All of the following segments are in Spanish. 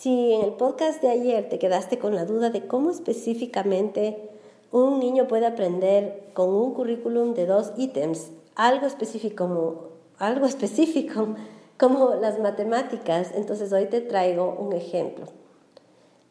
Si en el podcast de ayer te quedaste con la duda de cómo específicamente un niño puede aprender con un currículum de dos ítems, algo específico como, algo específico como las matemáticas, entonces hoy te traigo un ejemplo.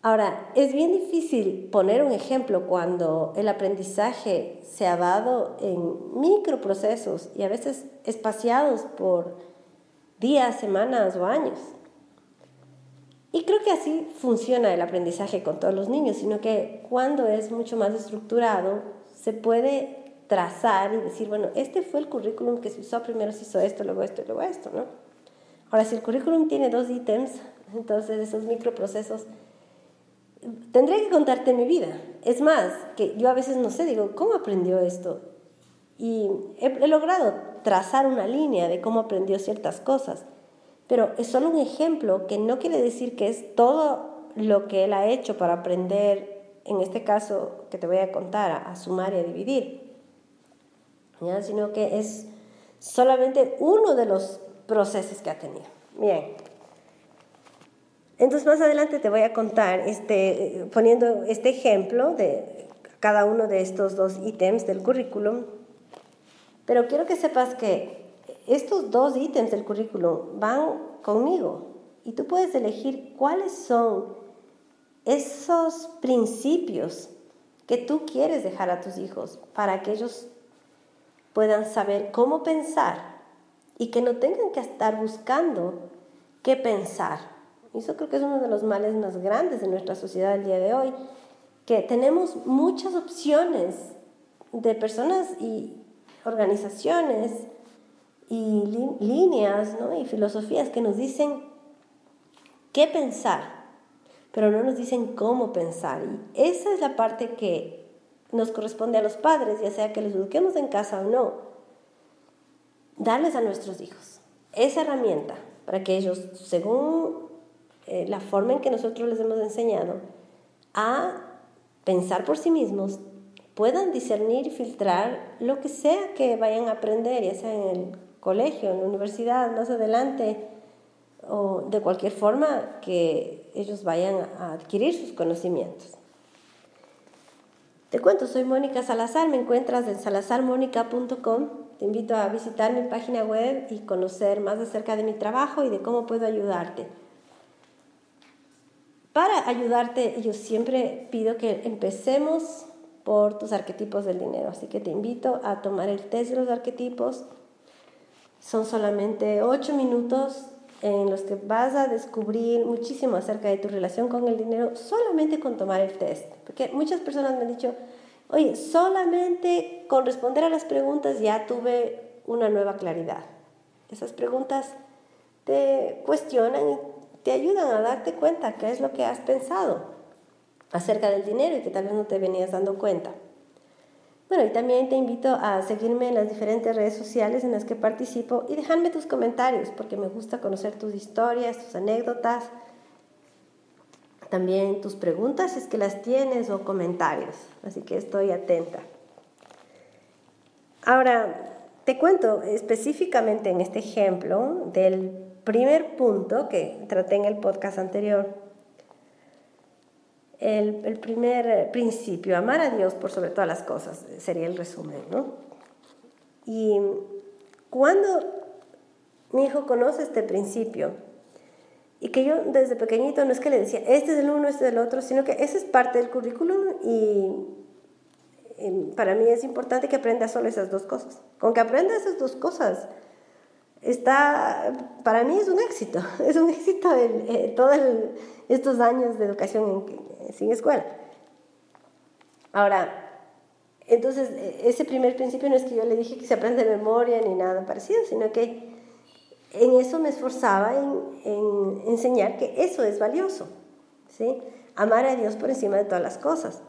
Ahora, es bien difícil poner un ejemplo cuando el aprendizaje se ha dado en microprocesos y a veces espaciados por días, semanas o años. Y creo que así funciona el aprendizaje con todos los niños, sino que cuando es mucho más estructurado, se puede trazar y decir, bueno, este fue el currículum que se usó, primero se hizo esto, luego esto y luego esto, ¿no? Ahora, si el currículum tiene dos ítems, entonces esos microprocesos, tendría que contarte mi vida. Es más, que yo a veces no sé, digo, ¿cómo aprendió esto? Y he logrado trazar una línea de cómo aprendió ciertas cosas pero es solo un ejemplo que no quiere decir que es todo lo que él ha hecho para aprender, en este caso que te voy a contar, a, sumar y a dividir, sino que es solamente uno de los procesos que ha tenido. Bien. Entonces más adelante te voy a contar, este, poniendo este ejemplo de cada uno de estos dos ítems del currículum, pero quiero que sepas que estos dos ítems del currículum van conmigo y tú puedes elegir cuáles son esos principios que tú quieres dejar a tus hijos para que ellos puedan saber cómo pensar y que no tengan que estar buscando qué pensar. Y eso creo que es uno de los males más grandes de nuestra sociedad el día de hoy, que tenemos muchas opciones de personas y organizaciones y líneas y filosofías que nos dicen qué pensar, pero no nos dicen cómo pensar. Y esa es la parte que nos corresponde a los padres, ya sea que les eduquemos en casa o no, darles a nuestros hijos esa herramienta para que ellos, según eh, la forma en que nosotros les hemos enseñado, a pensar por sí mismos, puedan discernir y filtrar lo que sea que vayan a aprender, ya sea en el colegio, en la universidad, más adelante, o de cualquier forma que ellos vayan a adquirir sus conocimientos. Te cuento, soy Mónica Salazar, me encuentras en salazarmónica.com. Te invito a visitar mi página web y conocer más acerca de mi trabajo y de cómo puedo ayudarte. Para ayudarte, yo siempre pido que empecemos por tus arquetipos del dinero, así que te invito a tomar el test de los arquetipos son solamente ocho minutos en los que vas a descubrir muchísimo acerca de tu relación con el dinero solamente con tomar el test. Porque muchas personas me han dicho, oye, solamente con responder a las preguntas ya tuve una nueva claridad. Esas preguntas te cuestionan y te ayudan a darte cuenta qué es lo que has pensado acerca del dinero y que tal vez no te venías dando cuenta. Bueno, y también te invito a seguirme en las diferentes redes sociales en las que participo y dejarme tus comentarios porque me gusta conocer tus historias, tus anécdotas, también tus preguntas si es que las tienes o comentarios. Así que estoy atenta. Ahora, te cuento específicamente en este ejemplo del primer punto que traté en el podcast anterior el, primer principio, amar a Dios por sobre todas las cosas, sería el resumen, ¿no? Y cuando mi hijo conoce este principio, y que yo desde pequeñito no es que le decía, este es el uno, este es el otro, sino que ese es parte del currículum y para mí es importante que aprenda solo esas dos cosas. Con que aprenda esas dos cosas, está, para mí es un éxito, es un éxito el, todos estos años de educación sin escuela. Ahora, entonces, ese primer principio no es que yo le dije que se aprende de memoria ni nada parecido, sino que en eso me esforzaba en, en enseñar que eso es valioso, ¿sí? Amar a Dios por encima de todas las cosas.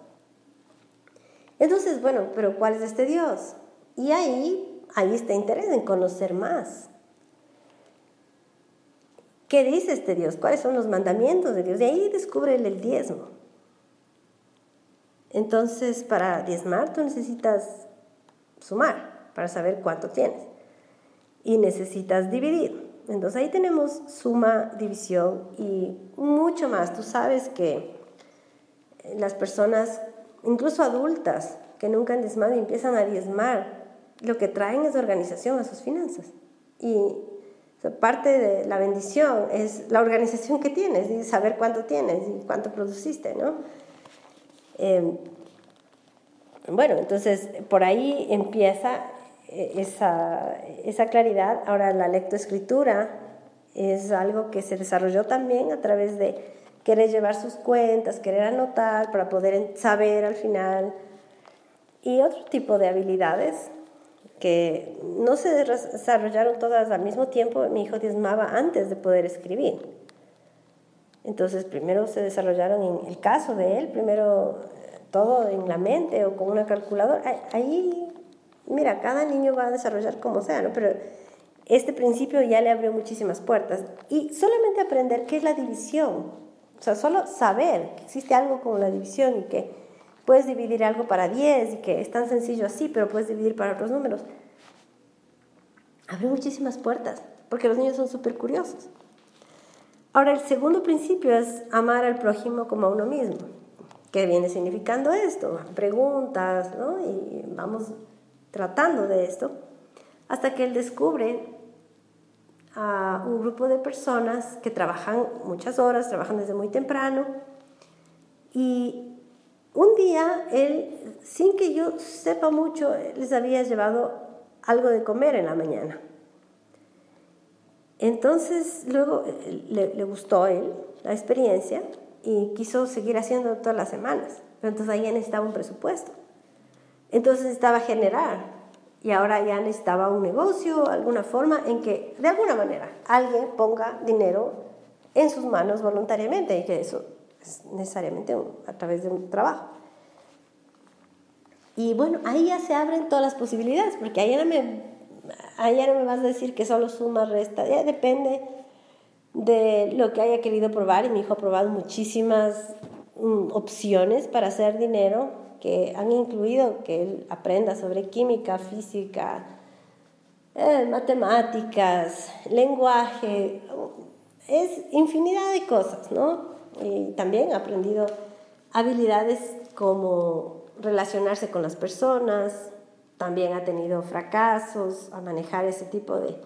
Entonces, bueno, pero ¿cuál es este Dios? Y ahí, ahí está interés en conocer más. ¿Qué dice este Dios? ¿Cuáles son los mandamientos de Dios? Y ahí descubre el diezmo. Entonces, para diezmar tú necesitas sumar para saber cuánto tienes. Y necesitas dividir. Entonces ahí tenemos suma, división y mucho más. Tú sabes que las personas, incluso adultas, que nunca han diezmado y empiezan a diezmar, lo que traen es organización a sus finanzas. Y parte de la bendición es la organización que tienes y saber cuánto tienes y cuánto produciste, ¿no? Em, bueno, entonces por ahí empieza eh, esa, esa claridad. Ahora la lectoescritura es algo que se desarrolló también a través de querer llevar sus cuentas, querer anotar para poder saber al final y otro tipo de habilidades que no se desarrollaron todas al mismo tiempo. Mi hijo diezmaba antes de poder escribir. Entonces, primero se desarrollaron en el caso de él, primero todo en la mente o con una calculadora. Ahí, mira, cada niño va a desarrollar como sea, ¿no? Pero este principio ya le abrió muchísimas puertas. Y solamente aprender qué es la división. O sea, solo saber que existe algo como la división y que puedes dividir algo para 10 y que es tan sencillo así, pero puedes dividir para otros números. Abre muchísimas puertas, porque los niños son súper curiosos. Ahora, el segundo principio es amar al prójimo como a uno mismo. ¿Qué viene significando esto? Preguntas, ¿no? Y vamos tratando de esto, hasta que él descubre a un grupo de personas que trabajan muchas horas, trabajan desde muy temprano, y un día él, sin que yo sepa mucho, les había llevado algo de comer en la mañana. Entonces luego eh, le, gustó él la experiencia y quiso seguir haciendo todas las semanas. Entonces ahí necesitaba un presupuesto. Entonces necesitaba generar y ahora ya necesitaba un negocio, alguna forma en que de alguna manera alguien ponga dinero en sus manos voluntariamente y que eso es necesariamente a través de un trabajo. Y bueno, ahí ya se abren todas las posibilidades, porque ahí no me, ahí no me vas a decir que solo suma, resta, ya depende de lo que haya querido probar. Y mi hijo ha probado muchísimas mm, opciones para hacer dinero que han incluido que él aprenda sobre química, física, eh, matemáticas, lenguaje, es infinidad de cosas, ¿no? Y también ha aprendido habilidades como relacionarse con las personas, también ha tenido fracasos, a manejar ese tipo de,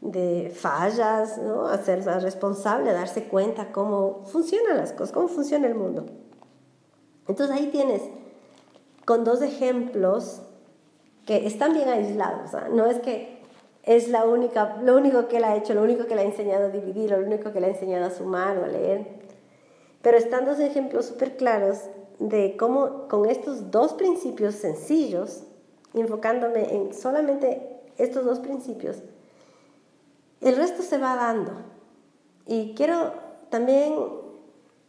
de fallas, ¿no? a ser más responsable, a darse cuenta cómo funcionan las cosas, cómo funciona el mundo. Entonces ahí tienes con dos ejemplos que están bien aislados, no es que es la única, lo único que él ha hecho, lo único que le ha enseñado a dividir, lo único que le ha enseñado a sumar o a leer. Pero están dos ejemplos súper claros de cómo con estos dos principios sencillos, enfocándome en solamente estos dos principios, el resto se va dando. Y quiero también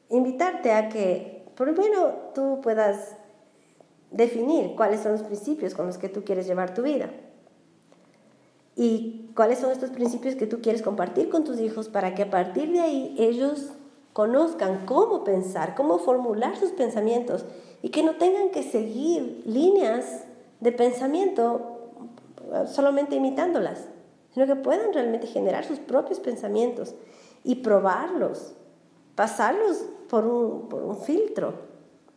invitarte a que primero tú puedas definir cuáles son los principios con los que tú quieres llevar tu vida. Y cuáles son estos principios que tú quieres compartir con tus hijos para que a partir de ahí ellos conozcan cómo pensar, cómo formular sus pensamientos y que no tengan que seguir líneas de pensamiento solamente imitándolas, sino que puedan realmente generar sus propios pensamientos y probarlos, pasarlos por un, filtro,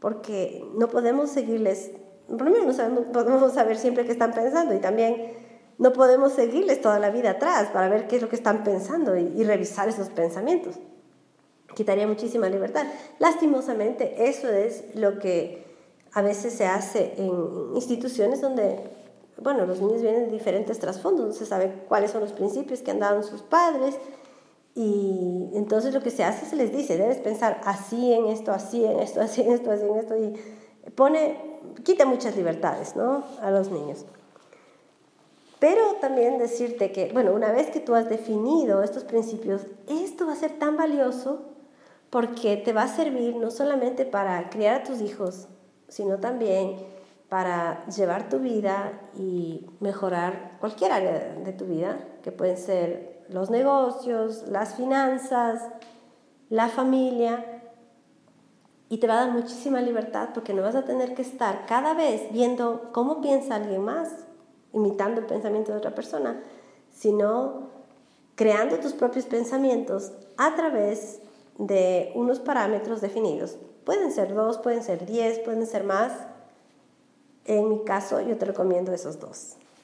porque no podemos seguirles, primero no podemos saber siempre qué están pensando y también no podemos seguirles toda la vida atrás para ver qué es lo que están pensando y revisar esos pensamientos quitaría muchísima libertad. Lastimosamente, eso es lo que a veces se hace en instituciones donde, bueno, los niños vienen de diferentes trasfondos, no se sabe cuáles son los principios que han dado sus padres, y entonces lo que se hace se les dice, debes pensar así en esto, así en esto, así en esto, así en esto, y pone, quita muchas libertades, ¿no? A los niños. Pero también decirte que, bueno, una vez que tú has definido estos principios, esto va a ser tan valioso porque te va a servir no solamente para criar a tus hijos, sino también para llevar tu vida y mejorar cualquier área de tu vida, que pueden ser los negocios, las finanzas, la familia, y te va a dar muchísima libertad porque no vas a tener que estar cada vez viendo cómo piensa alguien más, imitando el pensamiento de otra persona, sino creando tus propios pensamientos a través de unos parámetros definidos. Pueden ser dos, pueden ser diez, pueden ser más. En mi caso, yo te recomiendo esos dos.